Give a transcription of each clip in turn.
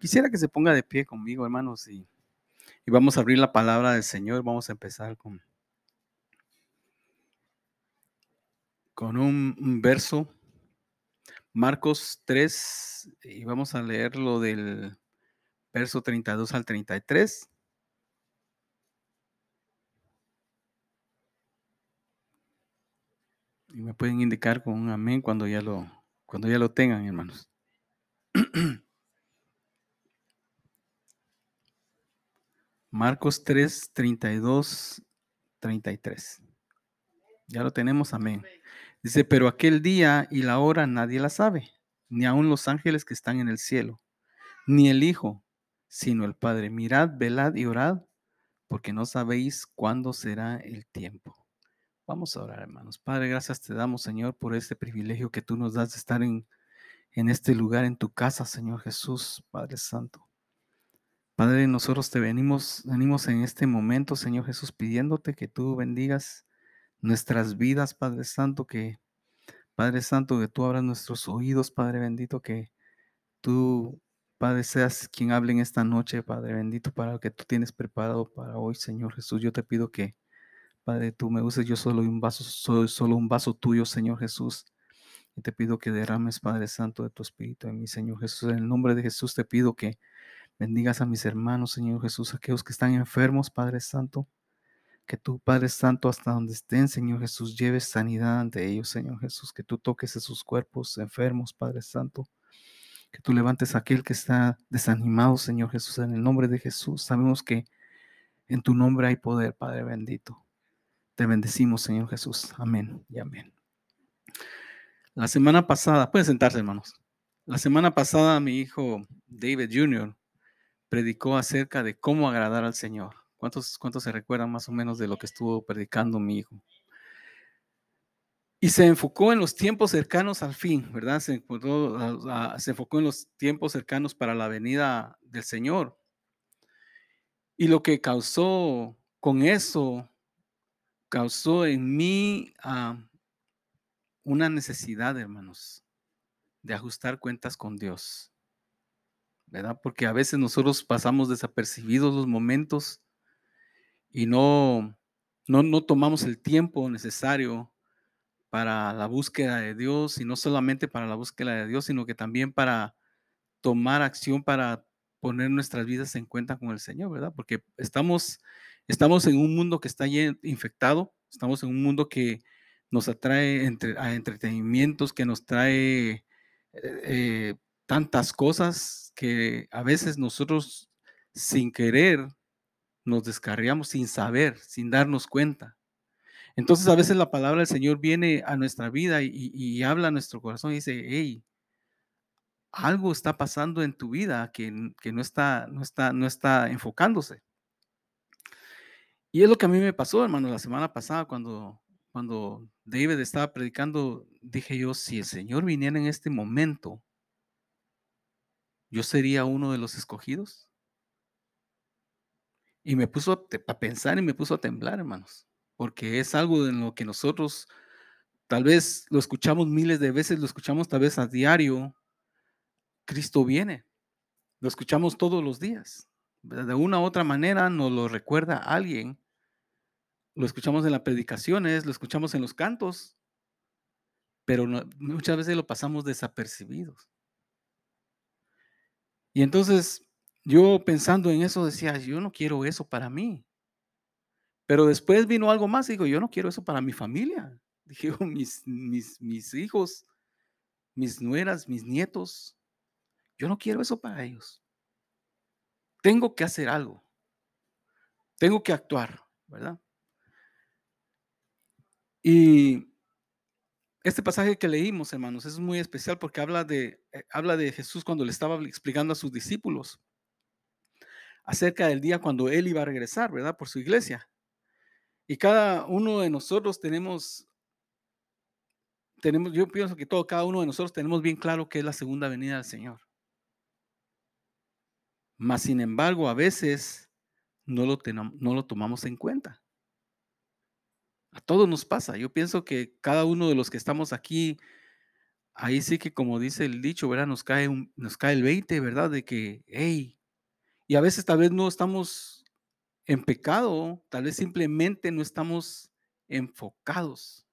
Quisiera que se ponga de pie conmigo, hermanos, y, y vamos a abrir la palabra del Señor. Vamos a empezar con, con un, verso, Marcos 3, y vamos a leerlo del verso 32 al 33. Y me pueden indicar con un amén cuando ya lo, cuando ya lo tengan, hermanos. Marcos 3, 32, 33. Ya lo tenemos, amén. Dice, pero aquel día y la hora nadie la sabe, ni aun los ángeles que están en el cielo, ni el Hijo, sino el Padre. Mirad, velad y orad, porque no sabéis cuándo será el tiempo. Vamos a orar, hermanos. Padre, gracias te damos, Señor, por este privilegio que tú nos das de estar en, en este lugar, en tu casa, Señor Jesús, Padre Santo. Padre, nosotros te venimos, venimos en este momento, Señor Jesús, pidiéndote que tú bendigas nuestras vidas, Padre Santo, que Padre Santo, que tú abras nuestros oídos, Padre bendito, que tú, Padre, seas quien hable en esta noche, Padre bendito, para lo que tú tienes preparado para hoy, Señor Jesús. Yo te pido que, Padre, tú me uses, yo solo un vaso, soy solo un vaso tuyo, Señor Jesús. Y te pido que derrames, Padre Santo, de tu Espíritu en mi Señor Jesús. En el nombre de Jesús te pido que bendigas a mis hermanos, Señor Jesús, aquellos que están enfermos, Padre Santo. Que tú, Padre Santo, hasta donde estén, Señor Jesús, lleves sanidad ante ellos, Señor Jesús. Que tú toques esos cuerpos enfermos, Padre Santo. Que tú levantes a aquel que está desanimado, Señor Jesús, en el nombre de Jesús. Sabemos que en tu nombre hay poder, Padre bendito. Te bendecimos, Señor Jesús. Amén y amén. La semana pasada, pueden sentarse, hermanos. La semana pasada mi hijo David Jr. predicó acerca de cómo agradar al Señor. ¿Cuántos, ¿Cuántos se recuerdan más o menos de lo que estuvo predicando mi hijo? Y se enfocó en los tiempos cercanos al fin, ¿verdad? Se enfocó, en los tiempos cercanos para la venida del Señor. Y lo que causó con eso, causó en mí uh, una necesidad, hermanos, de ajustar cuentas con Dios. ¿Verdad? Porque a veces nosotros pasamos desapercibidos los momentos y no, no, no tomamos el tiempo necesario para la búsqueda de Dios y no solamente para la búsqueda de Dios, sino que también para tomar acción para poner nuestras vidas en cuenta con el Señor, ¿verdad? Porque estamos, estamos en un mundo que está infectado, estamos en un mundo que nos atrae entre, a entretenimientos, que nos trae eh, eh, tantas cosas que a veces nosotros sin querer nos descarriamos sin saber, sin darnos cuenta. Entonces a veces la palabra del Señor viene a nuestra vida y, habla a nuestro corazón y dice, hey, algo está pasando en tu vida que, no, está, no, está, no está enfocándose. Y es lo que a mí me pasó, hermano, la semana pasada cuando, cuando David estaba predicando, dije yo, si el Señor viniera en este momento, yo sería uno de los escogidos. Y me puso a, pensar y me puso a temblar, hermanos, porque es algo en lo que nosotros tal vez lo escuchamos miles de veces, lo escuchamos tal vez a diario. Cristo viene, lo escuchamos todos los días. De una u otra manera nos lo recuerda alguien. Lo escuchamos en las predicaciones, lo escuchamos en los cantos, pero muchas veces lo pasamos desapercibidos. Y entonces yo pensando en eso decía, yo no quiero eso para mí. Pero después vino algo más y digo, yo no quiero eso para mi familia. Dije, mis, mis, mis hijos, mis nueras, mis nietos, yo no quiero eso para ellos. Tengo que hacer algo. Tengo que actuar, ¿verdad? Y este pasaje que leímos, hermanos, es muy especial porque habla de, eh, habla de Jesús cuando le estaba explicando a sus discípulos acerca del día cuando Él iba a regresar, ¿verdad? Por su iglesia. Y cada uno de nosotros tenemos, tenemos, yo pienso que todo, cada uno de nosotros tenemos bien claro que es la segunda venida del Señor. Mas, sin embargo, a veces no lo, no lo tomamos en cuenta. A todos nos pasa. Yo pienso que cada uno de los que estamos aquí ahí sí que como dice el dicho, ¿verdad? Nos cae, nos cae el 20, ¿verdad? De que, hey, y a veces tal vez no estamos en pecado, tal vez simplemente no estamos enfocados.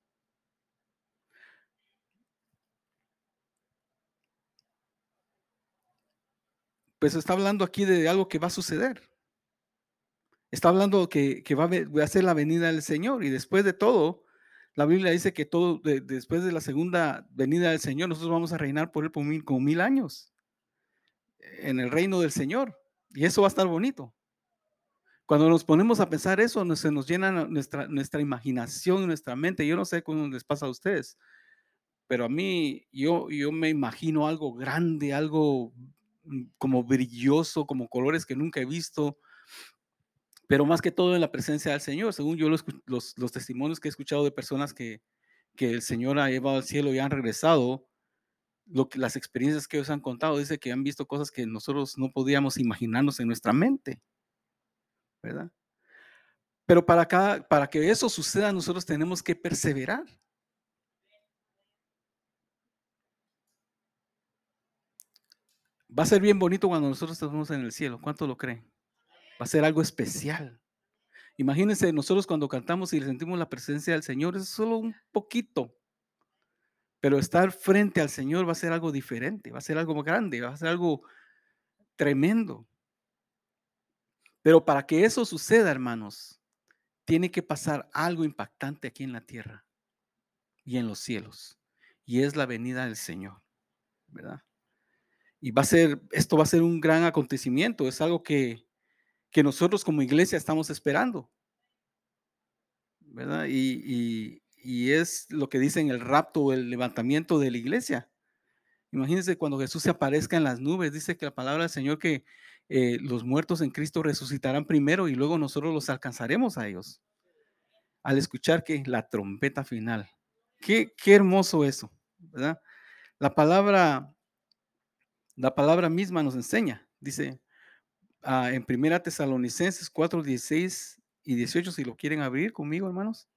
Pues está hablando aquí de algo que va a suceder. Está hablando que, que va, a ser la venida del Señor y después de todo, la Biblia dice que todo, después de la segunda venida del Señor, nosotros vamos a reinar por él por mil, como mil años en el reino del Señor. Y eso va a estar bonito. Cuando nos ponemos a pensar eso, se nos llena nuestra, nuestra imaginación, nuestra mente. Yo no sé cómo les pasa a ustedes, pero a mí, yo, yo me imagino algo grande, algo mm, como brilloso, como colores que nunca he visto, pero más que todo en la presencia del Señor. Según yo, los, los, testimonios que he escuchado de personas que, que el Señor ha llevado al cielo y han regresado, lo que, las experiencias que ellos han contado, dice que han visto cosas que nosotros no podíamos imaginarnos en nuestra mente, ¿verdad? Pero para, para que eso suceda, nosotros tenemos que perseverar. Va a ser bien bonito cuando nosotros estemos en el cielo. ¿Cuánto lo creen? Va a ser algo especial. Imagínense nosotros cuando cantamos y sentimos la presencia del Señor, es solo un poquito. Pero estar frente al Señor va a ser algo diferente, va a ser algo grande, va a ser algo tremendo. Pero para que eso suceda, hermanos, tiene que pasar algo impactante aquí en la tierra y en los cielos. Y es la venida del Señor, ¿verdad? Y va a ser, esto va a ser un gran acontecimiento, es algo que, que nosotros como iglesia estamos esperando. ¿Verdad? Y, es lo que dicen el rapto o el levantamiento de la iglesia. Imagínense cuando Jesús se aparezca en las nubes, dice que la palabra del Señor que eh, los muertos en Cristo resucitarán primero y luego nosotros los alcanzaremos a ellos. Al escuchar que la trompeta final. Qué, qué hermoso eso, ¿verdad? La palabra, la palabra misma nos enseña, dice, Ah, en Primera Tesalonicenses 4, 16 y 18, si lo quieren abrir conmigo, hermanos.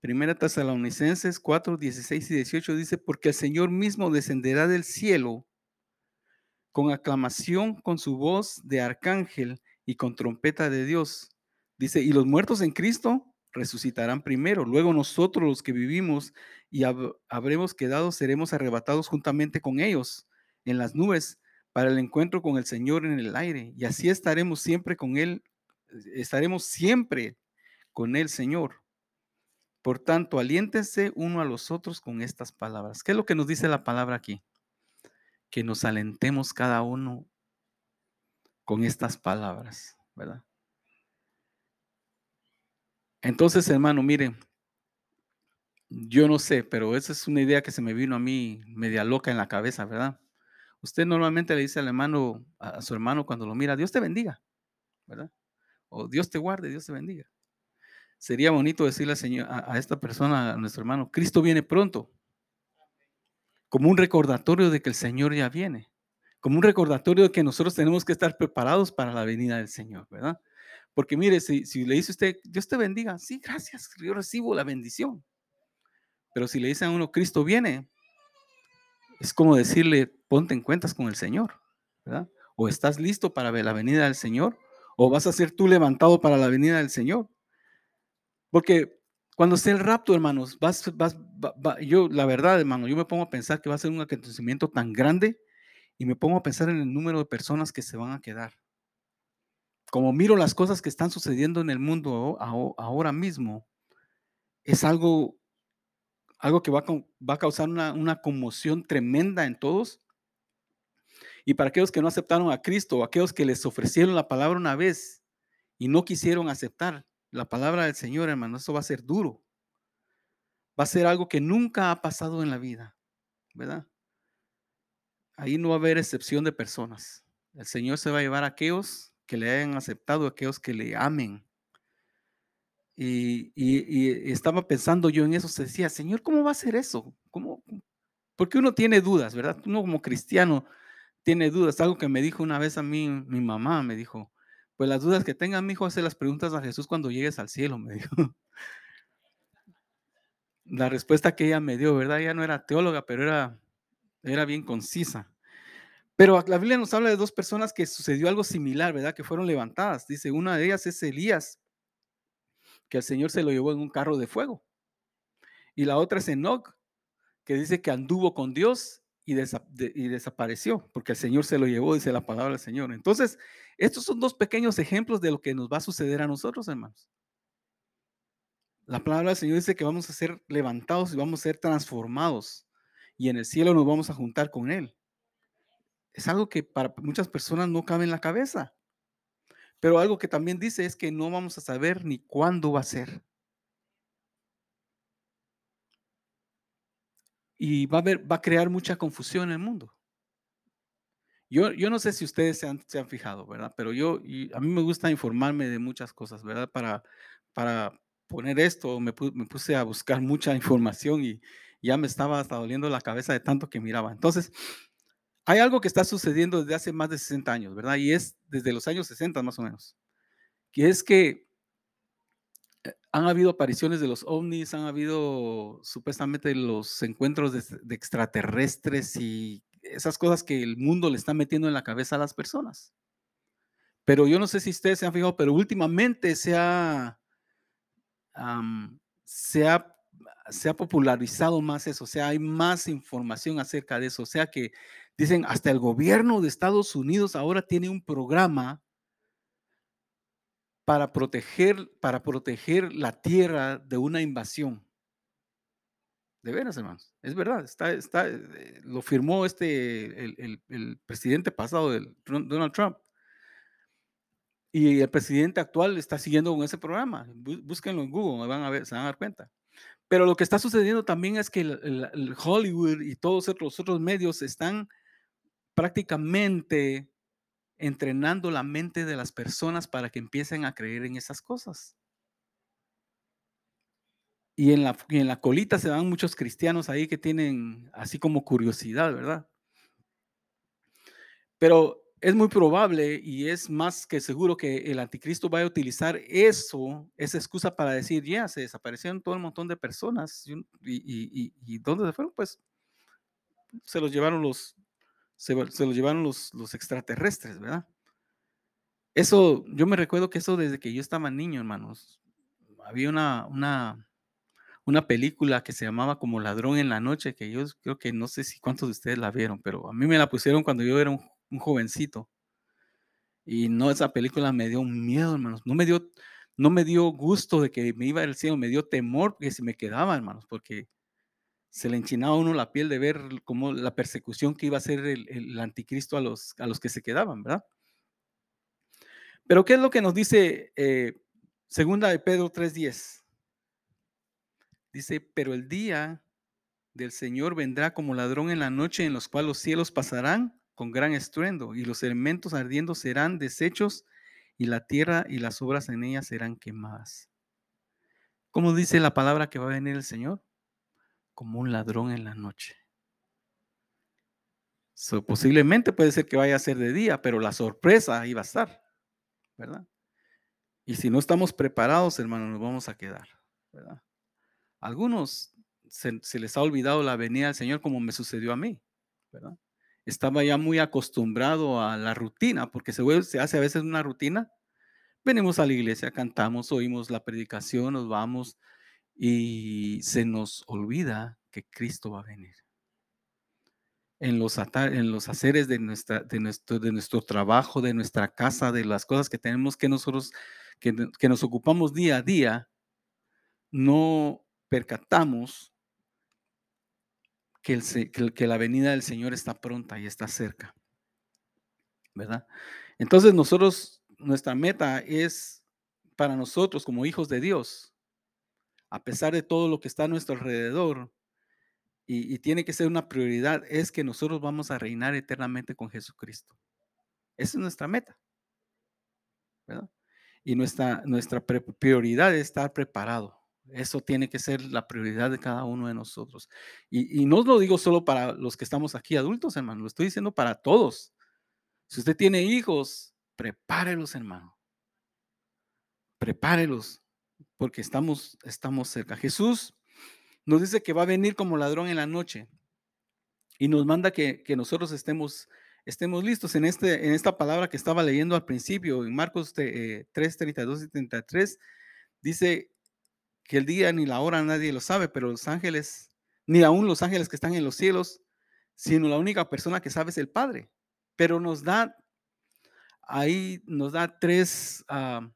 Primera Tesalonicenses 4, 16 y 18 dice, porque el Señor mismo descenderá del cielo con aclamación, con su voz de arcángel y con trompeta de Dios. Dice, y los muertos en Cristo resucitarán primero, luego nosotros los que vivimos y habremos quedado, seremos arrebatados juntamente con ellos en las nubes para el encuentro con el Señor en el aire. Y así estaremos siempre con Él, estaremos siempre con el Señor. Por tanto, aliéntense uno a los otros con estas palabras. ¿Qué es lo que nos dice la palabra aquí? Que nos alentemos cada uno con estas palabras, ¿verdad? Entonces, hermano, miren, yo no sé, pero esa es una idea que se me vino a mí media loca en la cabeza, ¿verdad? Usted normalmente le dice al hermano, a su hermano cuando lo mira, Dios te bendiga, ¿verdad? O Dios te guarde, Dios te bendiga. Sería bonito decirle Señor, a, esta persona, a nuestro hermano, Cristo viene pronto, como un recordatorio de que el Señor ya viene, como un recordatorio de que nosotros tenemos que estar preparados para la venida del Señor, ¿verdad? Porque mire, si, si le dice usted, Dios te bendiga, sí, gracias, yo recibo la bendición. Pero si le dice a uno, Cristo viene, es como decirle, ponte en cuentas con el Señor, ¿verdad? O estás listo para la venida del Señor, o vas a ser tú levantado para la venida del Señor. Porque cuando esté el rapto, hermanos, vas, vas, yo, la verdad, hermano, yo me pongo a pensar que va a ser un acontecimiento tan grande y me pongo a pensar en el número de personas que se van a quedar. Como miro las cosas que están sucediendo en el mundo ahora mismo, es algo algo que va a, causar una, conmoción tremenda en todos. Y para aquellos que no aceptaron a Cristo, aquellos que les ofrecieron la palabra una vez y no quisieron aceptar la palabra del Señor, hermano, eso va a ser duro. Va a ser algo que nunca ha pasado en la vida, ¿verdad? Ahí no va a haber excepción de personas. El Señor se va a llevar a aquellos que le hayan aceptado, a aquellos que le amen. Y, estaba pensando yo en eso, se decía, Señor, ¿cómo va a ser eso? ¿Cómo? Porque uno tiene dudas, ¿verdad? Uno como cristiano tiene dudas. Algo que me dijo una vez a mí, mi mamá me dijo, pues las dudas que tenga mi hijo, hace las preguntas a Jesús cuando llegues al cielo, me dijo. La respuesta que ella me dio, ¿verdad? Ella no era teóloga, pero era Era bien concisa. Pero la Biblia nos habla de dos personas que sucedió algo similar, ¿verdad? Que fueron levantadas. Dice, una de ellas es Elías, que el Señor se lo llevó en un carro de fuego. Y la otra es Enoch, que dice que anduvo con Dios y, desapareció, porque el Señor se lo llevó, dice la palabra del Señor. Entonces, estos son dos pequeños ejemplos de lo que nos va a suceder a nosotros, hermanos. La palabra del Señor dice que vamos a ser levantados y vamos a ser transformados y en el cielo nos vamos a juntar con Él. Es algo que para muchas personas no cabe en la cabeza. Pero algo que también dice es que no vamos a saber ni cuándo va a ser. Y va a, crear mucha confusión en el mundo. Yo, yo no sé si ustedes se han, se han fijado, ¿verdad? Pero yo, a mí me gusta informarme de muchas cosas, ¿verdad? Para, para poner esto, me, me puse a buscar mucha información y ya me estaba hasta doliendo la cabeza de tanto que miraba. Entonces, hay algo que está sucediendo desde hace más de 60 años, ¿verdad? Y es desde los años 60 más o menos, que es que eh, han habido apariciones de los ovnis, han habido supuestamente los encuentros de, extraterrestres y esas cosas que el mundo le está metiendo en la cabeza a las personas. Pero yo no sé si ustedes se han fijado, pero últimamente se ha, se ha se ha popularizado más eso, o sea, hay más información acerca de eso, o sea que dicen, hasta el gobierno de Estados Unidos ahora tiene un programa para proteger, para proteger la tierra de una invasión. De veras, hermanos, es verdad, está, está, eh, lo firmó este, el, presidente pasado, Donald Trump. Y el presidente actual está siguiendo con ese programa. Búsquenlo en Google, van a ver, se van a dar cuenta. Pero lo que está sucediendo también es que el, Hollywood y todos los otros medios están prácticamente entrenando la mente de las personas para que empiecen a creer en esas cosas. Y en la, y en la colita se van muchos cristianos ahí que tienen así como curiosidad, ¿verdad? Pero es muy probable y es más que seguro que el anticristo vaya a utilizar eso, esa excusa para decir, ya, se desaparecieron todo un montón de personas. Y, y, dónde se fueron? Pues se los llevaron los, se, los llevaron los, los, extraterrestres, ¿verdad? Eso, yo me recuerdo que eso desde que yo estaba niño, hermanos. Había una, una, una película que se llamaba como Ladrón en la Noche, que yo creo que no sé si cuántos de ustedes la vieron, pero a mí me la pusieron cuando yo era un un jovencito. Y no, esa película me dio miedo, hermanos. No me dio, no me dio gusto de que me iba al cielo, me dio temor que si me quedaba, hermanos, porque se le enchinaba uno la piel de ver cómo la persecución que iba a hacer el, anticristo a los, a los que se quedaban, ¿verdad? Pero ¿qué es lo que nos dice eh, segunda de Pedro 3.10? Dice, pero el día del Señor vendrá como ladrón en la noche en los cuales los cielos pasarán con gran estruendo, y los elementos ardiendo serán deshechos, y la tierra y las obras en ella serán quemadas. ¿Cómo dice la palabra que va a venir el Señor? Como un ladrón en la noche. posiblemente puede ser que vaya a ser de día, pero la sorpresa ahí va a estar, ¿verdad? Y si no estamos preparados, hermanos, nos vamos a quedar. Algunos se, les ha olvidado la venida del Señor como me sucedió a mí, estaba ya muy acostumbrado a la rutina, porque se, se hace a veces una rutina. Venimos a la iglesia, cantamos, oímos la predicación, nos vamos y se nos olvida que Cristo va a venir. En los, en los haceres de, nuestra, de, nuestro, de nuestro trabajo, de nuestra casa, de las cosas que tenemos que nosotros, que, que nos ocupamos día a día, no percatamos que, la venida del Señor está pronta y está cerca. ¿Verdad? Entonces nosotros, nuestra meta es para nosotros como hijos de Dios, a pesar de todo lo que está a nuestro alrededor, y, tiene que ser una prioridad, es que nosotros vamos a reinar eternamente con Jesucristo. Esa es nuestra meta. Y nuestra, nuestra prioridad es estar preparado. Eso tiene que ser la prioridad de cada uno de nosotros. Y, no lo digo solo para los que estamos aquí adultos, hermano, lo estoy diciendo para todos. Si usted tiene hijos, prepárelos, hermano. Prepárelos, porque estamos, estamos cerca. Jesús nos dice que va a venir como ladrón en la noche. Y nos manda que, que nosotros estemos, estemos listos en, este, en esta palabra que estaba leyendo al principio, en Marcos eh, 3, 32 y 33, dice que el día ni la hora nadie lo sabe, pero los ángeles, ni aún los ángeles que están en los cielos, sino la única persona que sabe es el Padre. Pero nos da, ahí nos da tres ah,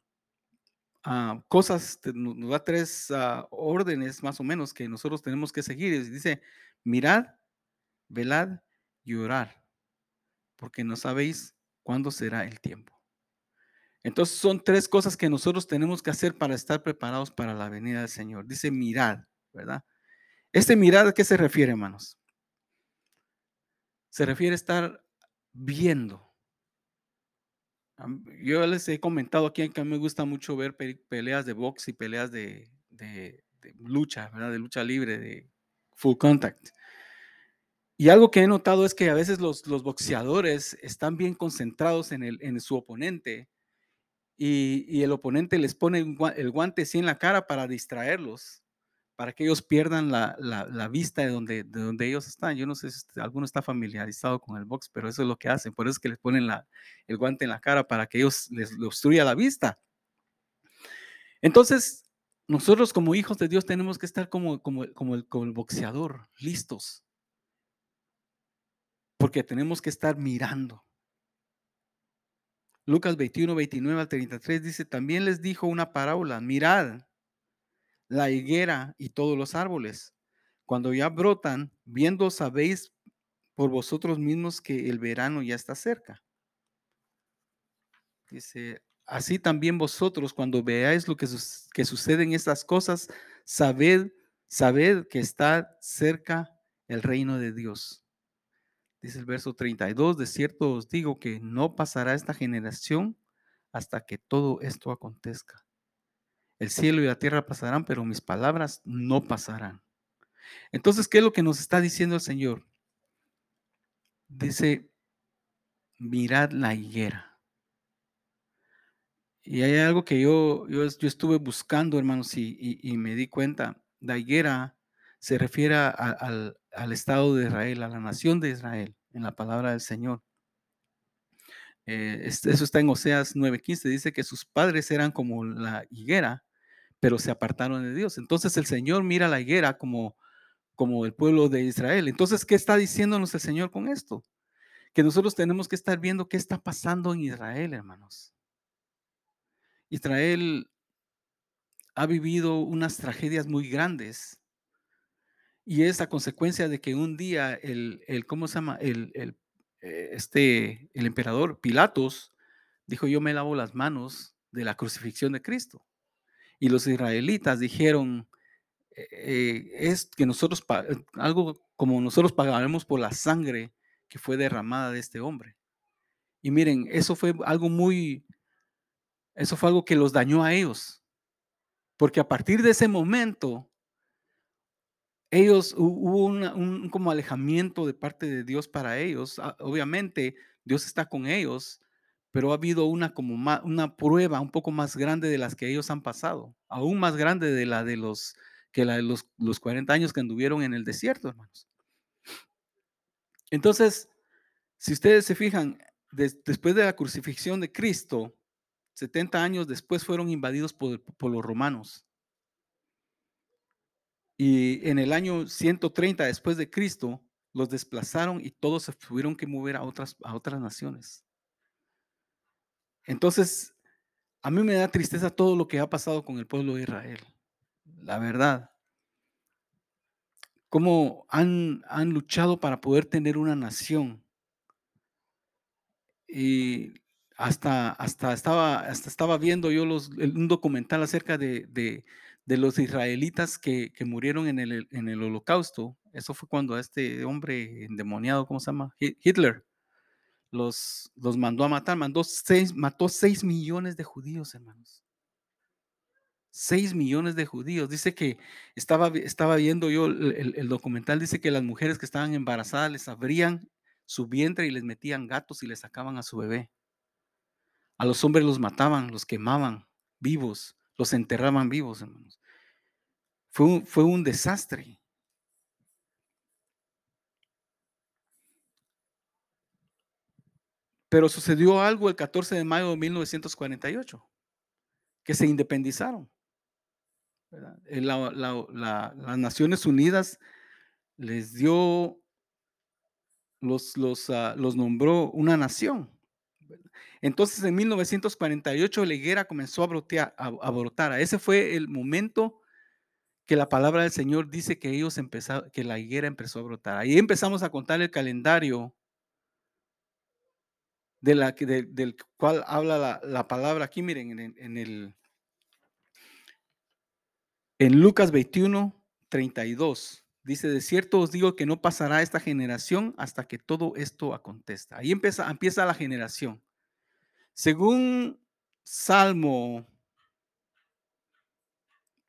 ah, cosas, nos da tres ah, órdenes más o menos que nosotros tenemos que seguir. Dice, mirad, velad y orar, porque no sabéis cuándo será el tiempo. Entonces son tres cosas que nosotros tenemos que hacer para estar preparados para la venida del Señor. Dice mirad, ¿verdad? Este mirad, ¿a qué se refiere, hermanos? Se refiere a estar viendo. Yo les he comentado aquí que a mí me gusta mucho ver peleas de box y peleas de, lucha, ¿verdad? De lucha libre, de full contact. Y algo que he notado es que a veces los, los boxeadores están bien concentrados en, el, en su oponente y, el oponente les pone el guante así en la cara para distraerlos, para que ellos pierdan la, vista de donde, de donde ellos están. Yo no sé si alguno está familiarizado con el box, pero eso es lo que hacen. Por eso es que les ponen el guante en la cara para que ellos les obstruya la vista. Entonces, nosotros como hijos de Dios tenemos que estar como, como, como, el, como el boxeador, listos. Porque tenemos que estar mirando. Lucas 21, 29 al 33 dice, también les dijo una parábola, mirad la higuera y todos los árboles. Cuando ya brotan, viendo sabéis por vosotros mismos que el verano ya está cerca. Dice, así también vosotros cuando veáis lo que, que suceden estas cosas, sabed, sabed que está cerca el reino de Dios. Dice el verso 32, de cierto os digo que no pasará esta generación hasta que todo esto acontezca. El cielo y la tierra pasarán, pero mis palabras no pasarán. Entonces, ¿qué es lo que nos está diciendo el Señor? Dice, mirad la higuera. Y hay algo que yo, yo, estuve buscando, hermanos, y, y me di cuenta. La higuera se refiere al, Estado de Israel, a la nación de Israel, en la palabra del Señor. Eh, eso está en Oseas 9:15, dice que sus padres eran como la higuera, pero se apartaron de Dios. Entonces el Señor mira la higuera como, como el pueblo de Israel. Entonces, ¿qué está diciéndonos el Señor con esto? Que nosotros tenemos que estar viendo qué está pasando en Israel, hermanos. Israel ha vivido unas tragedias muy grandes y es a consecuencia de que un día el, el ¿cómo se llama? El, el, eh, este, el emperador Pilatos dijo, yo me lavo las manos de la crucifixión de Cristo. Y los israelitas dijeron, eh, eh, es que nosotros, algo como nosotros pagaremos por la sangre que fue derramada de este hombre. Y miren, eso fue algo muy, eso fue algo que los dañó a ellos. Porque a partir de ese momento, ellos hubo un como alejamiento de parte de Dios para ellos. Ah, obviamente Dios está con ellos, pero ha habido una como una prueba un poco más grande de las que ellos han pasado, aún más grande de la de los que los, los 40 años que anduvieron en el desierto, hermanos. Entonces, si ustedes se fijan, después de la crucifixión de Cristo, 70 años después fueron invadidos por, por los romanos. Y en el año 130 después de Cristo, los desplazaron y todos se tuvieron que mover a otras, a otras naciones. Entonces, a mí me da tristeza todo lo que ha pasado con el pueblo de Israel. La verdad. Cómo han, han luchado para poder tener una nación. Y hasta, hasta, estaba, estaba viendo yo un documental acerca de, de los israelitas que, murieron en el, en el, holocausto. Eso fue cuando este hombre endemoniado, ¿cómo se llama? Hitler, los, los mandó a matar. Mandó seis, mató seis millones de judíos, hermanos. Seis millones de judíos. Dice que estaba, estaba viendo yo el, documental, dice que las mujeres que estaban embarazadas les abrían su vientre y les metían gatos y les sacaban a su bebé. A los hombres los mataban, los quemaban vivos los enterraban vivos, hermanos. Fue fue un desastre. Pero sucedió algo el 14 de mayo de 1948, que se independizaron. Eh, las Naciones Unidas les dio, los, ah, nombró una nación. Entonces en 1948 la higuera comenzó a, brotear, a, brotar. Ese fue el momento que la palabra del Señor dice que ellos empezaron, que la higuera empezó a brotar. Ahí empezamos a contar el calendario de la, del cual habla la, palabra aquí, miren, en, en, el en Lucas 21, 32. Dice, de cierto os digo que no pasará esta generación hasta que todo esto acontezca. Ahí empieza, empieza la generación. Según Salmo,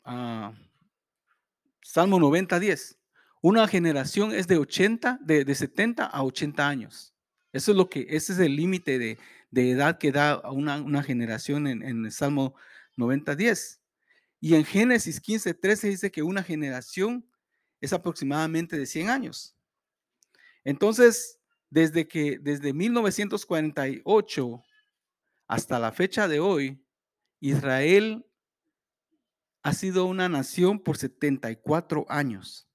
ah, Salmo 90, 10, una generación es de 80, de, 70 a 80 años. Eso es lo que, ese es el límite de, edad que da una, una generación en, en el Salmo 90, 10. Y en Génesis 15, 13 dice que una generación es aproximadamente de 100 años. Entonces, desde que desde 1948 hasta la fecha de hoy, Israel ha sido una nación por 74 años.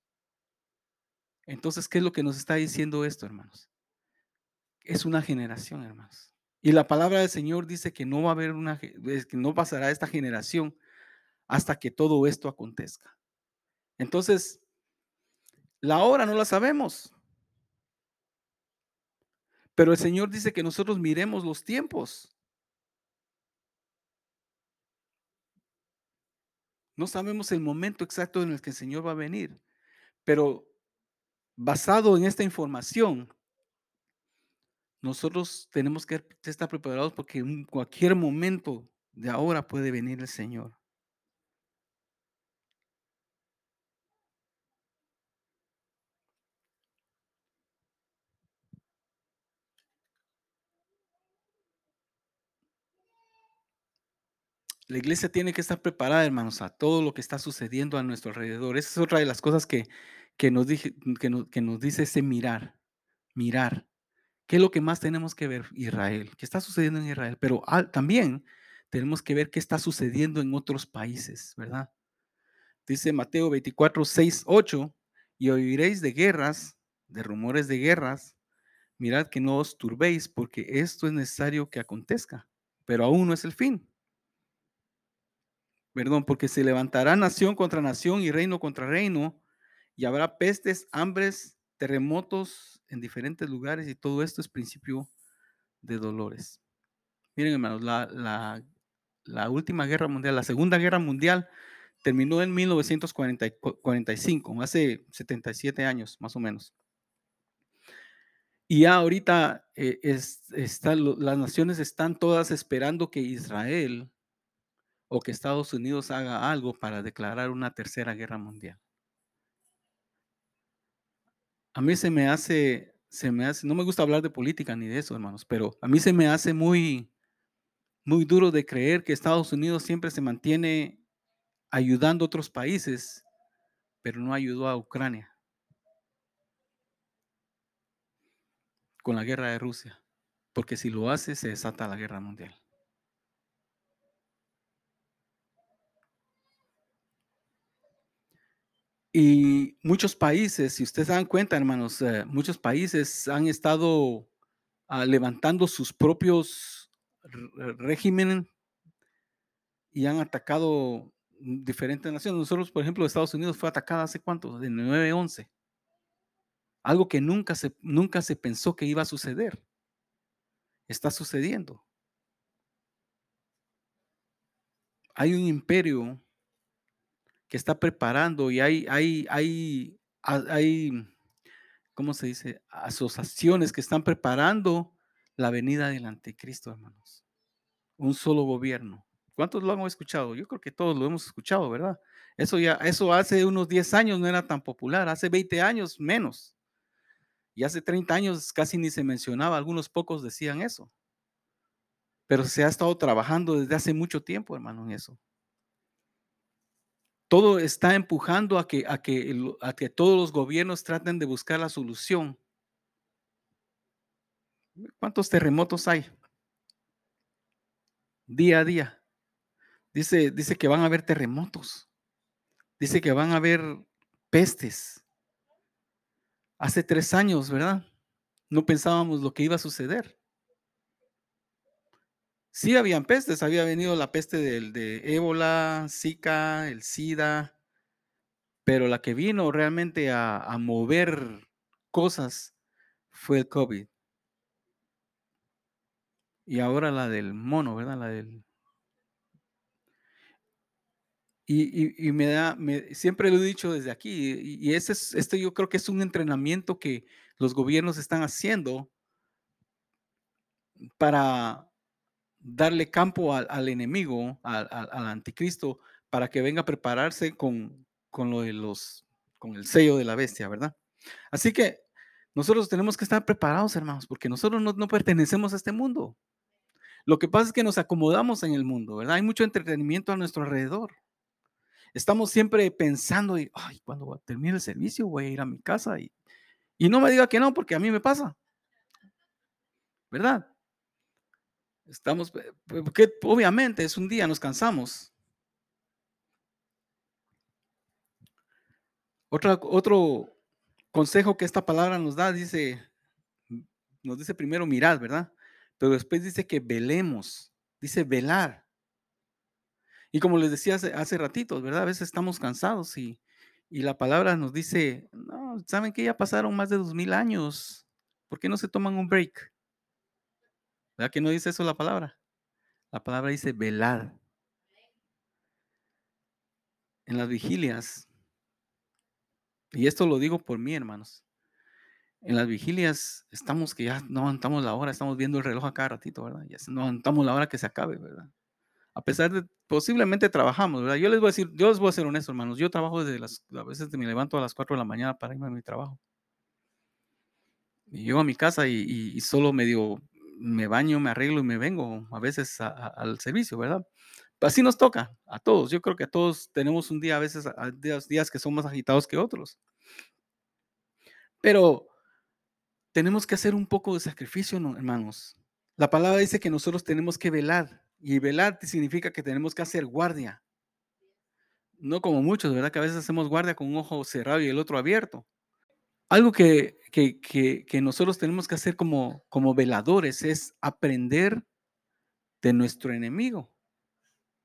Entonces, ¿qué es lo que nos está diciendo esto, hermanos? Es una generación, hermanos. Y la palabra del Señor dice que no va a haber una, que no pasará esta generación hasta que todo esto acontezca. Entonces, la hora no la sabemos. Pero el Señor dice que nosotros miremos los tiempos. No sabemos el momento exacto en el que el Señor va a venir. Pero basado en esta información, nosotros tenemos que estar preparados porque en cualquier momento de ahora puede venir el Señor. La iglesia tiene que estar preparada, hermanos, a todo lo que está sucediendo a nuestro alrededor. Esa es otra de las cosas que, que, nos, dije, que, nos, dice ese mirar, mirar. ¿Qué es lo que más tenemos que ver? Israel. ¿Qué está sucediendo en Israel? Pero también tenemos que ver qué está sucediendo en otros países, ¿verdad? Dice Mateo 24, 6, 8, y oiréis de guerras, de rumores de guerras. Mirad que no os turbéis, porque esto es necesario que acontezca, pero aún no es el fin perdón, porque se levantará nación contra nación y reino contra reino, y habrá pestes, hambres, terremotos en diferentes lugares, y todo esto es principio de dolores. Miren, hermanos, la, última guerra mundial, la segunda guerra mundial, terminó en 1945, hace 77 años más o menos. Y ya ahorita eh, las naciones están todas esperando que Israel o que Estados Unidos haga algo para declarar una tercera guerra mundial. A mí se me hace, se me hace, no me gusta hablar de política ni de eso, hermanos, pero a mí se me hace muy, muy duro de creer que Estados Unidos siempre se mantiene ayudando a otros países, pero no ayudó a Ucrania con la guerra de Rusia, porque si lo hace se desata la guerra mundial. Y muchos países, si ustedes se dan cuenta, hermanos, eh, muchos países han estado ah, levantando sus propios regímenes y han atacado diferentes naciones. Nosotros, por ejemplo, Estados Unidos fue atacada hace cuánto, en 9-11. Algo que nunca se, nunca se pensó que iba a suceder. Está sucediendo. Hay un imperio que está preparando y hay, hay, hay, hay, ¿cómo se dice? Asociaciones que están preparando la venida del anticristo, hermanos. Un solo gobierno. ¿Cuántos lo han escuchado? Yo creo que todos lo hemos escuchado, ¿verdad? Eso ya, eso hace unos 10 años no era tan popular, hace 20 años menos. Y hace 30 años casi ni se mencionaba, algunos pocos decían eso. Pero se ha estado trabajando desde hace mucho tiempo, hermano, en eso todo está empujando a que, a que, a que todos los gobiernos traten de buscar la solución. ¿Cuántos terremotos hay? Día a día. Dice, dice que van a haber terremotos. Dice que van a haber pestes. Hace tres años, ¿verdad? No pensábamos lo que iba a suceder. Sí habían pestes, había venido la peste del, de ébola, Zika, el SIDA, pero la que vino realmente a, mover cosas fue el COVID. Y ahora la del mono, ¿verdad? La del... Y, y, me da, siempre lo he dicho desde aquí, y, ese es, esto yo creo que es un entrenamiento que los gobiernos están haciendo para darle campo al, enemigo, al, al, anticristo, para que venga a prepararse con, con lo de los, con el sello de la bestia, ¿verdad? Así que nosotros tenemos que estar preparados, hermanos, porque nosotros no, no pertenecemos a este mundo. Lo que pasa es que nos acomodamos en el mundo, ¿verdad? Hay mucho entretenimiento a nuestro alrededor. Estamos siempre pensando, y, ay, cuando termine el servicio voy a ir a mi casa y, y no me diga que no, porque a mí me pasa. ¿Verdad? Estamos, porque obviamente es un día, nos cansamos. Otro consejo que esta palabra nos da, dice, nos dice primero mirad, ¿verdad? Pero después dice que velemos, dice velar. Y como les decía hace, hace ratitos, ¿verdad? A veces estamos cansados y, y la palabra nos dice, no, ¿saben que ya pasaron más de dos mil años? ¿Por qué no se toman un break? ¿Verdad que no dice eso la palabra? La palabra dice velar. En las vigilias, y esto lo digo por mí, hermanos, en las vigilias estamos que ya no aguantamos la hora, estamos viendo el reloj a cada ratito, ¿verdad? Ya no aguantamos la hora que se acabe, ¿verdad? A pesar de, posiblemente trabajamos, ¿verdad? Yo les voy a decir, yo les voy a ser honesto, hermanos, yo trabajo desde las, a veces me levanto a las 4 de la mañana para irme a mi trabajo. Y llego a mi casa y, solo medio me baño, me arreglo y me vengo a veces al servicio, ¿verdad? Así nos toca a todos. Yo creo que a todos tenemos un día, a veces días, días que son más agitados que otros. Pero tenemos que hacer un poco de sacrificio, hermanos. La palabra dice que nosotros tenemos que velar y velar significa que tenemos que hacer guardia. No como muchos, ¿verdad? Que a veces hacemos guardia con un ojo cerrado y el otro abierto. Algo que, que, que, nosotros tenemos que hacer como, como veladores es aprender de nuestro enemigo.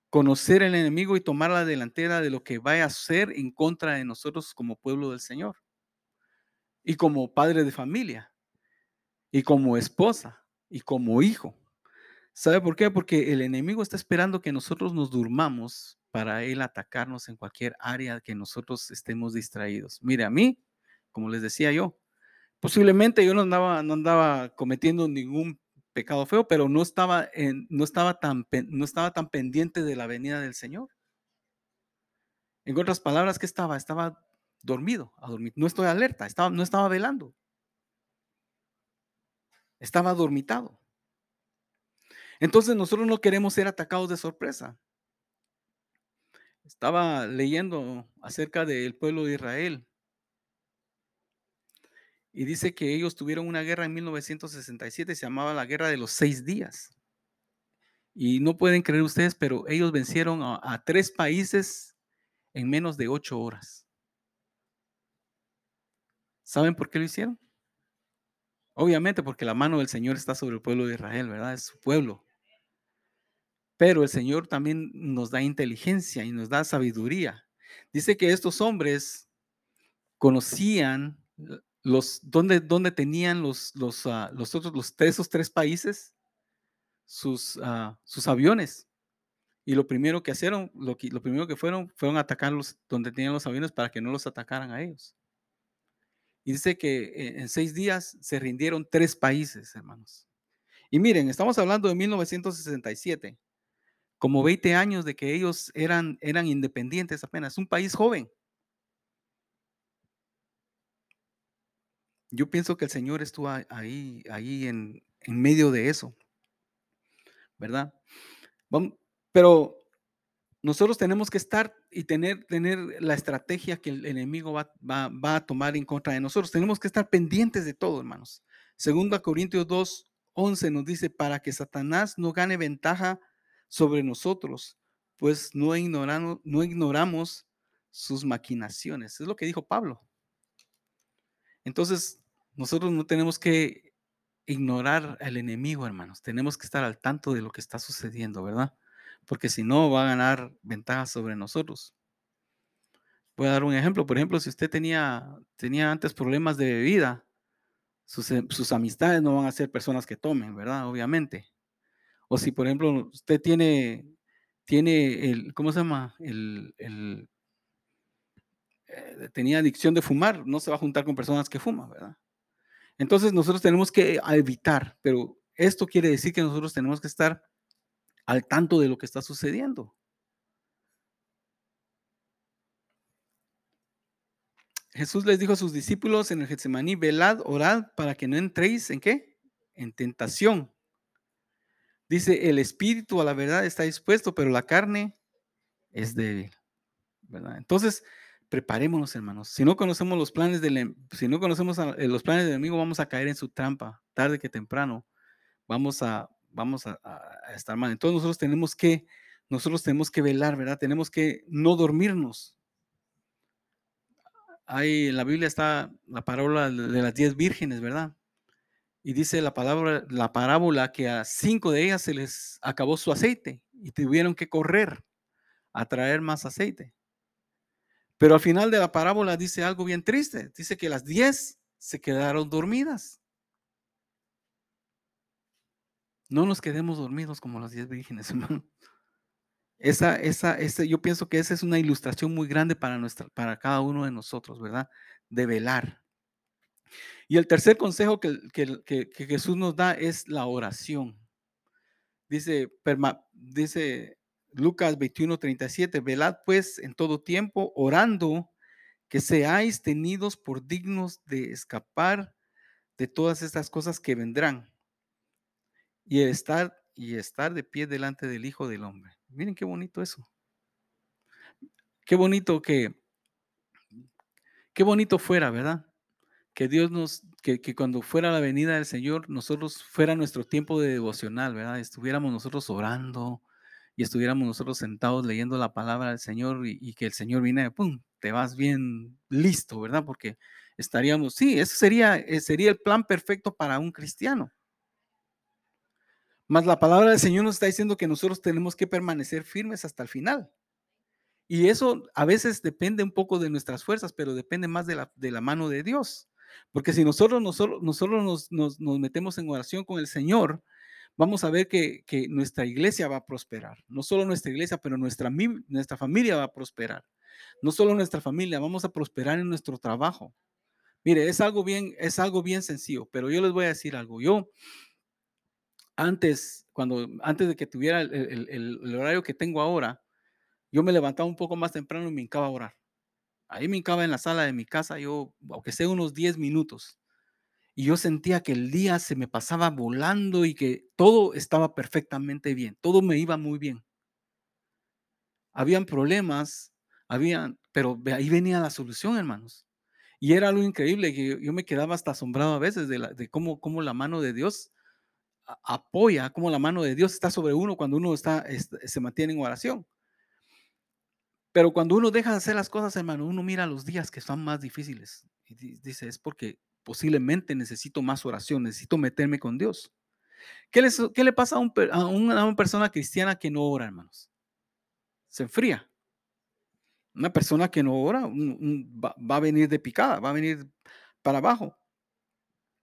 Conocer el enemigo y tomar la delantera de lo que vaya a hacer en contra de nosotros como pueblo del Señor y como padre de familia y como esposa y como hijo. ¿Sabe por qué? Porque el enemigo está esperando que nosotros nos durmamos para él atacarnos en cualquier área que nosotros estemos distraídos. Mire, a mí, como les decía yo, posiblemente yo no andaba, no andaba cometiendo ningún pecado feo, pero no estaba, no, estaba tan, no estaba tan pendiente de la venida del Señor. En otras palabras, ¿qué estaba? Estaba dormido, a dormir. No estoy alerta, estaba, no estaba velando estaba dormitado. Entonces nosotros no queremos ser atacados de sorpresa. Estaba leyendo acerca del pueblo de Israel y dice que ellos tuvieron una guerra en 1967, se llamaba la Guerra de los Seis Días. Y no pueden creer ustedes, pero ellos vencieron a, tres países en menos de ocho horas. ¿Saben por qué lo hicieron? Obviamente porque la mano del Señor está sobre el pueblo de Israel, ¿verdad? Es su pueblo. Pero el Señor también nos da inteligencia y nos da sabiduría. Dice que estos hombres conocían los dónde, tenían los, los, uh, los otros, esos tres países sus, uh, sus aviones. Y lo primero que hicieron, lo, primero que fueron, fueron atacarlos donde tenían los aviones para que no los atacaran a ellos. Y dice que eh, en seis días se rindieron tres países, hermanos. Y miren, estamos hablando de 1967, como 20 años de que ellos eran, eran independientes apenas, un país joven. Yo pienso que el Señor estuvo ahí, ahí en, medio de eso, ¿verdad? Pero nosotros tenemos que estar y tener, tener la estrategia que el enemigo va, va, a tomar en contra de nosotros. Tenemos que estar pendientes de todo, hermanos. Segunda Corintios 2, 11 nos dice, para que Satanás no gane ventaja sobre nosotros, pues no ignoramos, no ignoramos sus maquinaciones. Es lo que dijo Pablo. Entonces, nosotros no tenemos que ignorar al enemigo, hermanos. Tenemos que estar al tanto de lo que está sucediendo, ¿verdad? Porque si no, va a ganar ventaja sobre nosotros. Voy a dar un ejemplo. Por ejemplo, si usted tenía, tenía antes problemas de bebida, sus, eh, sus, amistades no van a ser personas que tomen, ¿verdad? Obviamente. O si, por ejemplo, usted tiene, tiene el, ¿cómo se llama? El, el eh, tenía adicción de fumar, no se va a juntar con personas que fuman, ¿verdad? Entonces nosotros tenemos que evitar, pero esto quiere decir que nosotros tenemos que estar al tanto de lo que está sucediendo. Jesús les dijo a sus discípulos en el Getsemaní, velad, orad para que no entréis en qué? En tentación. Dice, el espíritu a la verdad está dispuesto, pero la carne es débil. Entonces, preparémonos, hermanos. Si no conocemos los planes del, em, si no conocemos eh, los planes del enemigo, vamos a caer en su trampa, tarde que temprano. Vamos a, vamos a, estar mal. Entonces nosotros tenemos que, nosotros tenemos que velar, ¿verdad? Tenemos que no dormirnos. Ahí en la Biblia está la parábola de las diez vírgenes, ¿verdad? Y dice la palabra, la parábola que a cinco de ellas se les acabó su aceite y tuvieron que correr a traer más aceite. Pero al final de la parábola dice algo bien triste. Dice que las diez se quedaron dormidas. No nos quedemos dormidos como las diez vírgenes, hermano. Esa, esa, esa, yo pienso que esa es una ilustración muy grande para, nuestra, para cada uno de nosotros, ¿verdad? De velar. Y el tercer consejo que, que, que Jesús nos da es la oración. Dice, dice Lucas 21, 37, velad pues en todo tiempo, orando que seáis tenidos por dignos de escapar de todas estas cosas que vendrán y estar y estar de pie delante del Hijo del Hombre. Miren qué bonito eso. Qué bonito que, qué bonito fuera, ¿verdad? Que Dios nos, que, que, cuando fuera la venida del Señor, nosotros fuera nuestro tiempo de devocional, ¿verdad? Estuviéramos nosotros orando, y estuviéramos nosotros sentados leyendo la palabra del Señor y, que el Señor viene, ¡pum!, te vas bien listo, ¿verdad? Porque estaríamos, sí, ese sería, eh, sería el plan perfecto para un cristiano. Mas la palabra del Señor nos está diciendo que nosotros tenemos que permanecer firmes hasta el final. Y eso a veces depende un poco de nuestras fuerzas, pero depende más de la, de la mano de Dios. Porque si nosotros, nosotros, nosotros nos, nos, nos metemos en oración con el Señor, vamos a ver que, nuestra iglesia va a prosperar. No solo nuestra iglesia, pero nuestra, nuestra familia va a prosperar. No solo nuestra familia, vamos a prosperar en nuestro trabajo. Mire, es algo bien, es algo bien sencillo, pero yo les voy a decir algo. Yo, antes, cuando, antes de que tuviera el, el horario que tengo ahora, yo me levantaba un poco más temprano y me hincaba a orar. Ahí me hincaba en la sala de mi casa, yo, aunque sea unos 10 minutos, y yo sentía que el día se me pasaba volando y que todo estaba perfectamente bien, todo me iba muy bien. Habían problemas, habían, pero ahí venía la solución, hermanos. Y era algo increíble que yo, me quedaba hasta asombrado a veces de, cómo, cómo, la mano de Dios apoya, cómo la mano de Dios está sobre uno cuando uno está, se mantiene en oración. Pero cuando uno deja de hacer las cosas, hermano, uno mira los días que son más difíciles y dice, es porque posiblemente necesito más oración, necesito meterme con Dios. ¿Qué, le pasa a, una, persona cristiana que no ora, hermanos? Se enfría. Una persona que no ora va, a venir de picada, va a venir para abajo,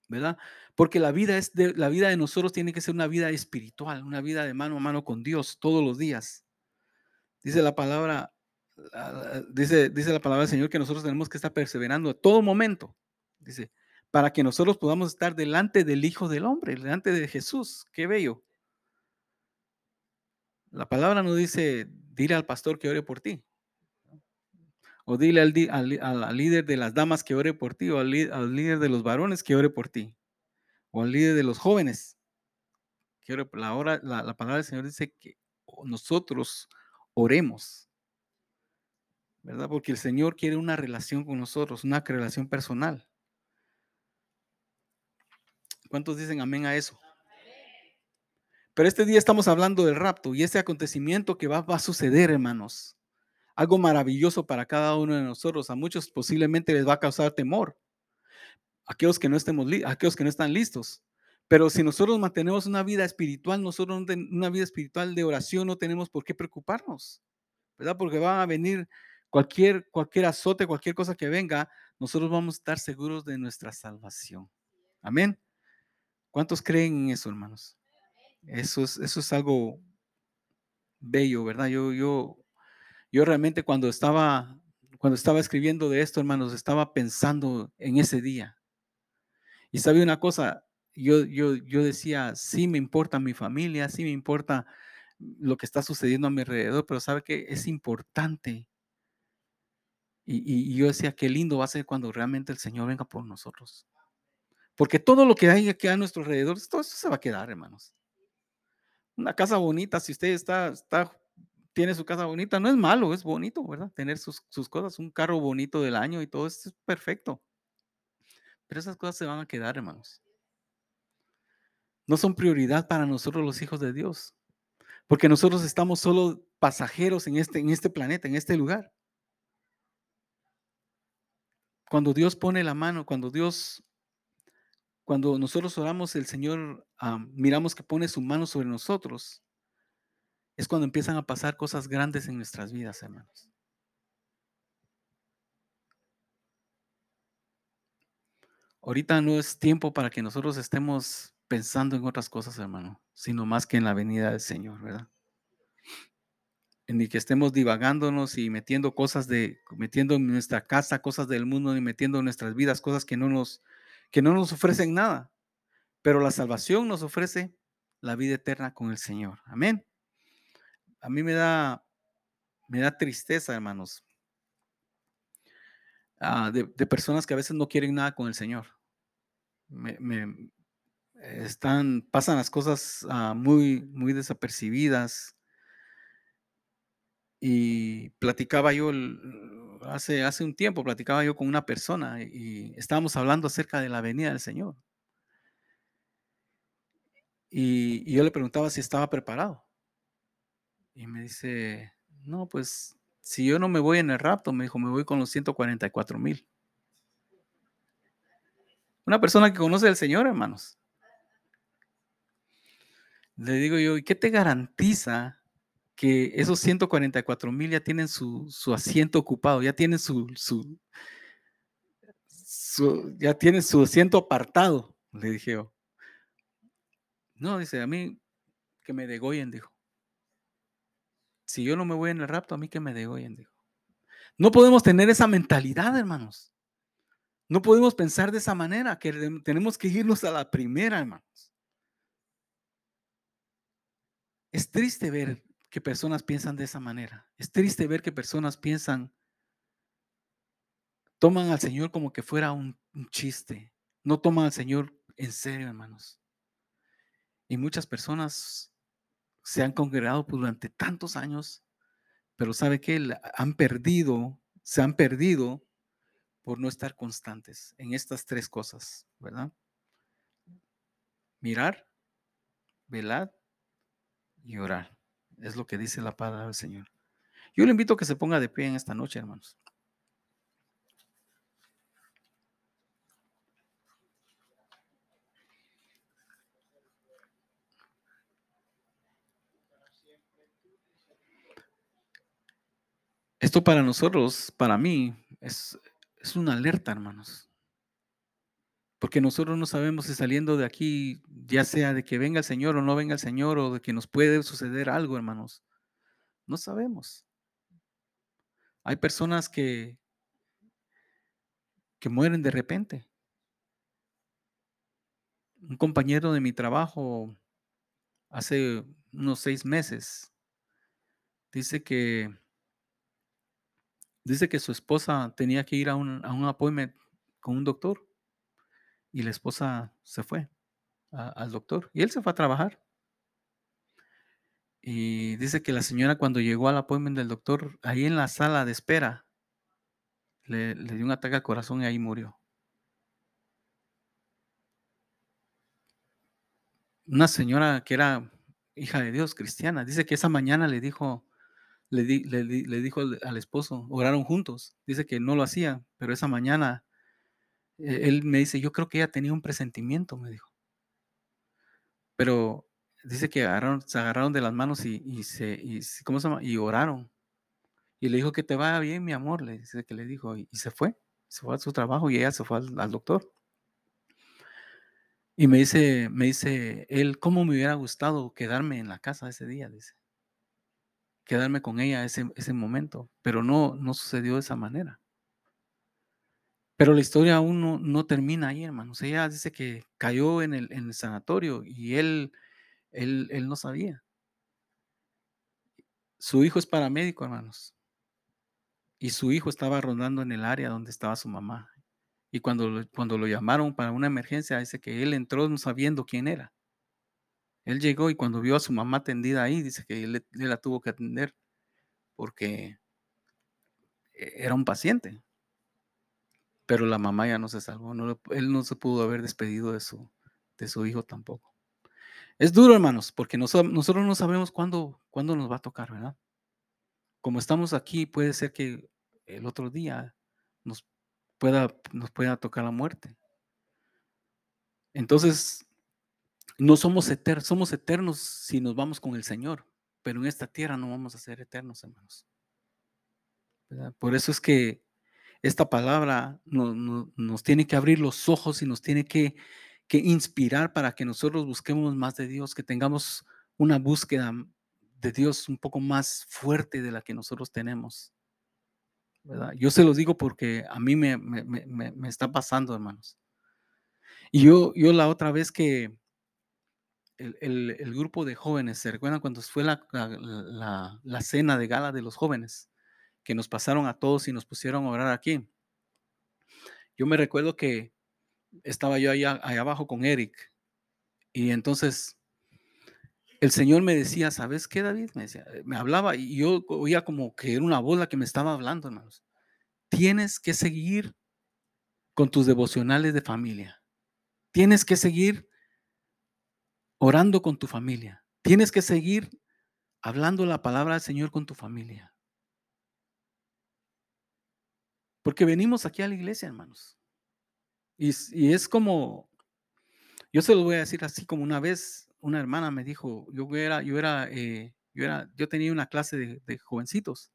¿verdad? Porque la vida, es de, la vida de nosotros tiene que ser una vida espiritual, una vida de mano a mano con Dios todos los días. Dice la palabra, dice, dice la palabra del Señor que nosotros tenemos que estar perseverando a todo momento. Dice, para que nosotros podamos estar delante del Hijo del Hombre, delante de Jesús. Qué bello. La palabra no dice, dile al pastor que ore por ti. O dile al, al, líder de las damas que ore por ti, o al, líder de los varones que ore por ti, o al líder de los jóvenes. Que ore, la, hora, la, la palabra del Señor dice que nosotros oremos. ¿Verdad? Porque el Señor quiere una relación con nosotros, una relación personal. ¿Cuántos dicen amén a eso? Pero este día estamos hablando del rapto y ese acontecimiento que va, a suceder, hermanos. Algo maravilloso para cada uno de nosotros. A muchos posiblemente les va a causar temor. Aquellos que no, estemos aquellos que no están listos. Pero si nosotros mantenemos una vida espiritual, nosotros una vida espiritual de oración no tenemos por qué preocuparnos, ¿verdad? Porque va a venir cualquier, cualquier azote, cualquier cosa que venga, nosotros vamos a estar seguros de nuestra salvación. Amén. ¿Cuántos creen en eso, hermanos? Eso es, eso es algo bello, ¿verdad? Yo, yo, yo realmente cuando estaba, cuando estaba escribiendo de esto, hermanos, estaba pensando en ese día. Y sabía una cosa, yo, yo, yo decía, sí me importa mi familia, sí me importa lo que está sucediendo a mi alrededor, pero sabe que es importante. Y, y, yo decía, qué lindo va a ser cuando realmente el Señor venga por nosotros. Porque todo lo que hay aquí a nuestro alrededor, todo eso se va a quedar, hermanos. Una casa bonita, si usted está, está, tiene su casa bonita, no es malo, es bonito, ¿verdad? Tener sus, sus cosas, un carro bonito del año y todo eso es perfecto. Pero esas cosas se van a quedar, hermanos. No son prioridad para nosotros los hijos de Dios. Porque nosotros estamos solo pasajeros en este, en este planeta, en este lugar. Cuando Dios pone la mano, cuando Dios cuando nosotros oramos, el Señor miramos que pone su mano sobre nosotros, es cuando empiezan a pasar cosas grandes en nuestras vidas, hermanos. Ahorita no es tiempo para que nosotros estemos pensando en otras cosas, hermano, sino más que en la venida del Señor, ¿verdad? Ni que estemos divagándonos y metiendo cosas de, metiendo en nuestra casa cosas del mundo y metiendo en nuestras vidas cosas que no nos, que no nos ofrecen nada, pero la salvación nos ofrece la vida eterna con el Señor. Amén. A mí me da, me da tristeza, hermanos, ah, de, personas que a veces no quieren nada con el Señor. Me, están, pasan las cosas ah, muy, muy desapercibidas. Y platicaba yo hace, hace un tiempo, platicaba yo con una persona y estábamos hablando acerca de la venida del Señor. Y, yo le preguntaba si estaba preparado. Y me dice, no, pues si yo no me voy en el rapto, me dijo, me voy con los 144 mil. Una persona que conoce al Señor, hermanos. Le digo yo, ¿y qué te garantiza que esos 144 mil ya tienen su, asiento ocupado, ya tienen su, su, ya tienen su asiento apartado, le dije yo. No, dice, a mí que me degollen, dijo. Si yo no me voy en el rapto, a mí que me degollen, dijo. No podemos tener esa mentalidad, hermanos. No podemos pensar de esa manera, que tenemos que irnos a la primera, hermanos. Es triste ver que personas piensan de esa manera. Es triste ver que personas piensan, toman al Señor como que fuera un, chiste. No toman al Señor en serio, hermanos. Y muchas personas se han congregado durante tantos años, pero sabe que han perdido, se han perdido por no estar constantes en estas tres cosas, ¿verdad? Mirar, velar y orar. Es lo que dice la palabra del Señor. Yo le invito a que se ponga de pie en esta noche, hermanos. Esto para nosotros, para mí, es, es una alerta, hermanos. Porque nosotros no sabemos si saliendo de aquí, ya sea de que venga el Señor o no venga el Señor, o de que nos puede suceder algo, hermanos. No sabemos. Hay personas que, que mueren de repente. Un compañero de mi trabajo hace unos seis meses dice que dice que su esposa tenía que ir a un, a un appointment con un doctor y la esposa se fue al doctor y él se fue a trabajar. Y dice que la señora cuando llegó al appointment del doctor, ahí en la sala de espera, le, dio un ataque al corazón y ahí murió. Una señora que era hija de Dios, cristiana. Dice que esa mañana le dijo, le, le, dijo al, esposo, oraron juntos. Dice que no lo hacía, pero esa mañana él me dice, yo creo que ella tenía un presentimiento, me dijo. Pero dice que se agarraron de las manos y, se, y, ¿cómo se llama? Y oraron. Y le dijo que te vaya bien, mi amor, le dice que le dijo, y, se fue, se fue a su trabajo y ella se fue al, doctor. Y me dice, me dice él, ¿cómo me hubiera gustado quedarme en la casa ese día? Dice, quedarme con ella ese, ese momento, pero no, no sucedió de esa manera. Pero la historia aún no, no termina ahí, hermanos. Ella dice que cayó en el, en el sanatorio y él, él, él no sabía. Su hijo es paramédico, hermanos. Y su hijo estaba rondando en el área donde estaba su mamá. Y cuando, cuando lo llamaron para una emergencia, dice que él entró no sabiendo quién era. Él llegó y cuando vio a su mamá tendida ahí, dice que él, la tuvo que atender porque e, era un paciente. Pero la mamá ya no se salvó. él no se pudo haber despedido de su, de su hijo tampoco. Es duro, hermanos, porque nosotros, no sabemos cuándo, cuándo nos va a tocar, ¿verdad? como estamos aquí, puede ser que el otro día nos pueda, nos pueda tocar la muerte. Entonces, no somos eternos, somos eternos si nos vamos con el Señor, pero en esta tierra no vamos a ser eternos, hermanos. Por eso es que esta palabra nos tiene que abrir los ojos y nos tiene que, inspirar para que nosotros busquemos más de Dios, que tengamos una búsqueda de Dios un poco más fuerte de la que nosotros tenemos. Yo se los digo porque a mí me, está pasando, hermanos. Y yo, yo la otra vez que el, grupo de jóvenes, ¿se recuerdan cuando fue la, cena de gala de los jóvenes? Que nos pasaron a todos y nos pusieron a orar aquí. Yo me recuerdo que estaba yo allá, allá abajo con Eric y entonces el Señor me decía, ¿sabes qué, David? Me decía, me hablaba y yo oía como que era una bola que me estaba hablando, hermanos. Tienes que seguir con tus devocionales de familia. Tienes que seguir orando con tu familia. Tienes que seguir hablando la palabra del Señor con tu familia. Porque venimos aquí a la iglesia, hermanos. Y, es como, yo se lo voy a decir así como una vez una hermana me dijo, yo era, yo era, eh, yo era, yo tenía una clase de, jovencitos.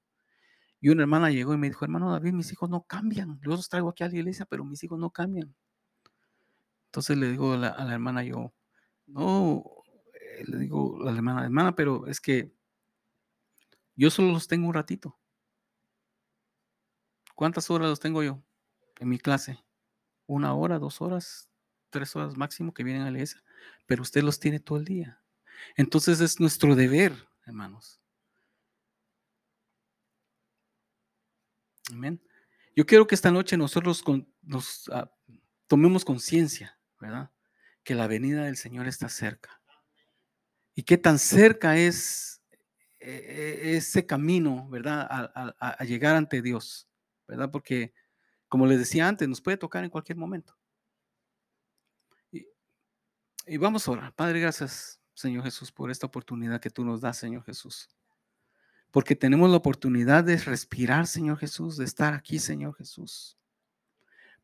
Y una hermana llegó y me dijo, hermano David, mis hijos no cambian. Yo los traigo aquí a la iglesia, pero mis hijos no cambian. Entonces le digo a la, hermana yo, no, eh, le digo a la hermana, hermana, pero es que yo solo los tengo un ratito. ¿Cuántas horas los tengo yo en mi clase? Una hora, dos horas, tres horas máximo que vienen a la iglesia pero usted los tiene todo el día. Entonces es nuestro deber, hermanos. Amén. Yo quiero que esta noche nosotros nos ah, tomemos conciencia, ¿verdad? Que la venida del Señor está cerca. Y qué tan cerca es e, e, ese camino, ¿verdad? a llegar ante Dios, ¿verdad? Porque, como les decía antes, nos puede tocar en cualquier momento. Y vamos a orar. Padre, gracias, Señor Jesús, por esta oportunidad que tú nos das, Señor Jesús. Porque tenemos la oportunidad de respirar, Señor Jesús, de estar aquí, Señor Jesús.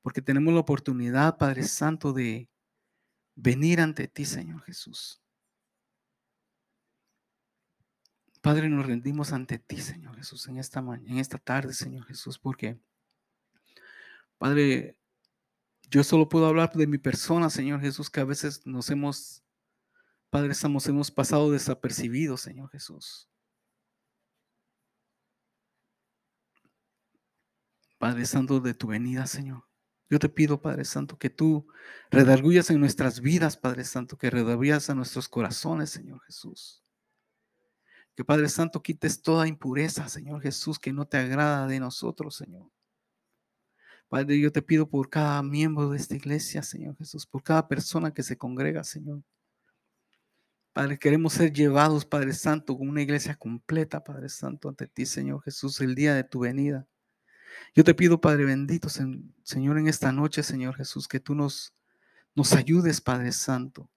Porque tenemos la oportunidad, Padre Santo, de venir ante ti, Señor Jesús. Padre, nos rendimos ante ti, Señor Jesús, en esta mañana, en esta tarde, Señor Jesús, porque Padre, yo solo puedo hablar de mi persona, Señor Jesús, que a veces nos hemos, Padre Santo, hemos pasado desapercibidos, Señor Jesús. Padre Santo, de tu venida, Señor. Yo te pido, Padre Santo, que tú redargullas en nuestras vidas, Padre Santo, que redargullas a nuestros corazones, Señor Jesús. Que Padre Santo quites toda impureza, Señor Jesús, que no te agrada de nosotros, Señor. Padre, yo te pido por cada miembro de esta iglesia, Señor Jesús, por cada persona que se congrega, Señor. Padre, queremos ser llevados, Padre Santo, con una iglesia completa, Padre Santo, ante ti, Señor Jesús, el día de tu venida. Yo te pido, Padre bendito, Señor, en esta noche, Señor Jesús, que tú nos, nos ayudes, Padre Santo,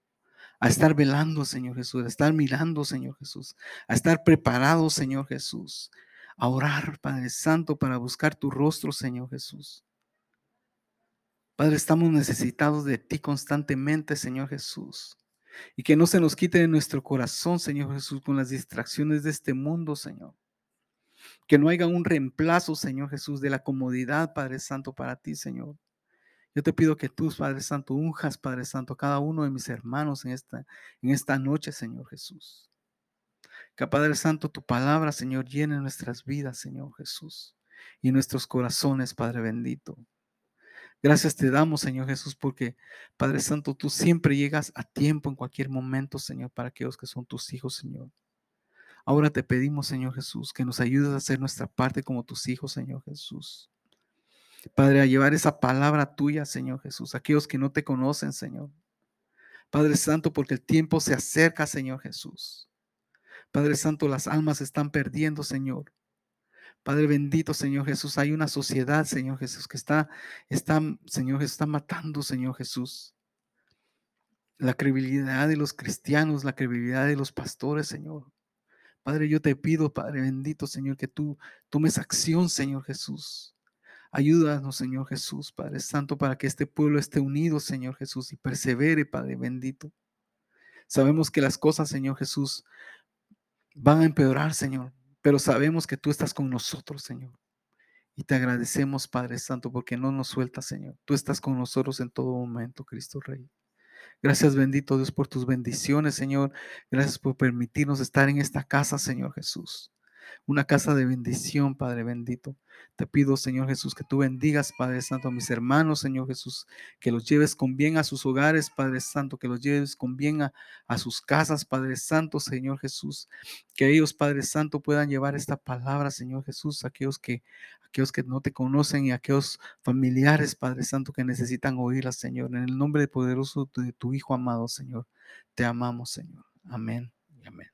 a estar velando, Señor Jesús, a estar mirando, Señor Jesús, a estar preparado, Señor Jesús, a orar, Padre Santo, para buscar tu rostro, Señor Jesús. Padre, estamos necesitados de ti constantemente, Señor Jesús. Y que no se nos quite de nuestro corazón, Señor Jesús, con las distracciones de este mundo, Señor. Que no haya un reemplazo, Señor Jesús, de la comodidad, Padre Santo, para ti, Señor. Yo te pido que tú, Padre Santo, unjas, Padre Santo, cada uno de mis hermanos en esta, en esta noche, Señor Jesús. Que Padre Santo, tu palabra, Señor, llene nuestras vidas, Señor Jesús, y nuestros corazones, Padre bendito. Gracias te damos, Señor Jesús, porque Padre Santo, tú siempre llegas a tiempo en cualquier momento, Señor, para aquellos que son tus hijos, Señor. Ahora te pedimos, Señor Jesús, que nos ayudes a hacer nuestra parte como tus hijos, Señor Jesús. Padre, a llevar esa palabra tuya, Señor Jesús, aquellos que no te conocen, Señor. Padre Santo, porque el tiempo se acerca, Señor Jesús. Padre Santo, las almas se están perdiendo, Señor. Padre bendito, Señor Jesús, hay una sociedad, Señor Jesús, que está, está, Señor Jesús, está matando, Señor Jesús. La credibilidad de los cristianos, la credibilidad de los pastores, Señor. Padre, yo te pido, Padre bendito, Señor, que tú tomes acción, Señor Jesús. Ayúdanos, Señor Jesús, Padre Santo, para que este pueblo esté unido, Señor Jesús, y persevere, Padre bendito. Sabemos que las cosas, Señor Jesús, van a empeorar, Señor, pero sabemos que tú estás con nosotros, Señor. Y te agradecemos, Padre Santo, porque no nos sueltas, Señor. Tú estás con nosotros en todo momento, Cristo Rey. Gracias, bendito Dios, por tus bendiciones, Señor. Gracias por permitirnos estar en esta casa, Señor Jesús una casa de bendición, Padre bendito. Te pido, Señor Jesús, que tú bendigas, Padre Santo, a mis hermanos, Señor Jesús, que los lleves con bien a sus hogares, Padre Santo, que los lleves con bien a, a sus casas, Padre Santo, Señor Jesús, que ellos, Padre Santo, puedan llevar esta palabra, Señor Jesús, a aquellos que, aquellos que no te conocen y aquellos familiares, Padre Santo, que necesitan oírla, Señor. En el nombre poderoso de tu Hijo amado, Señor, te amamos, Señor. Amén y amén.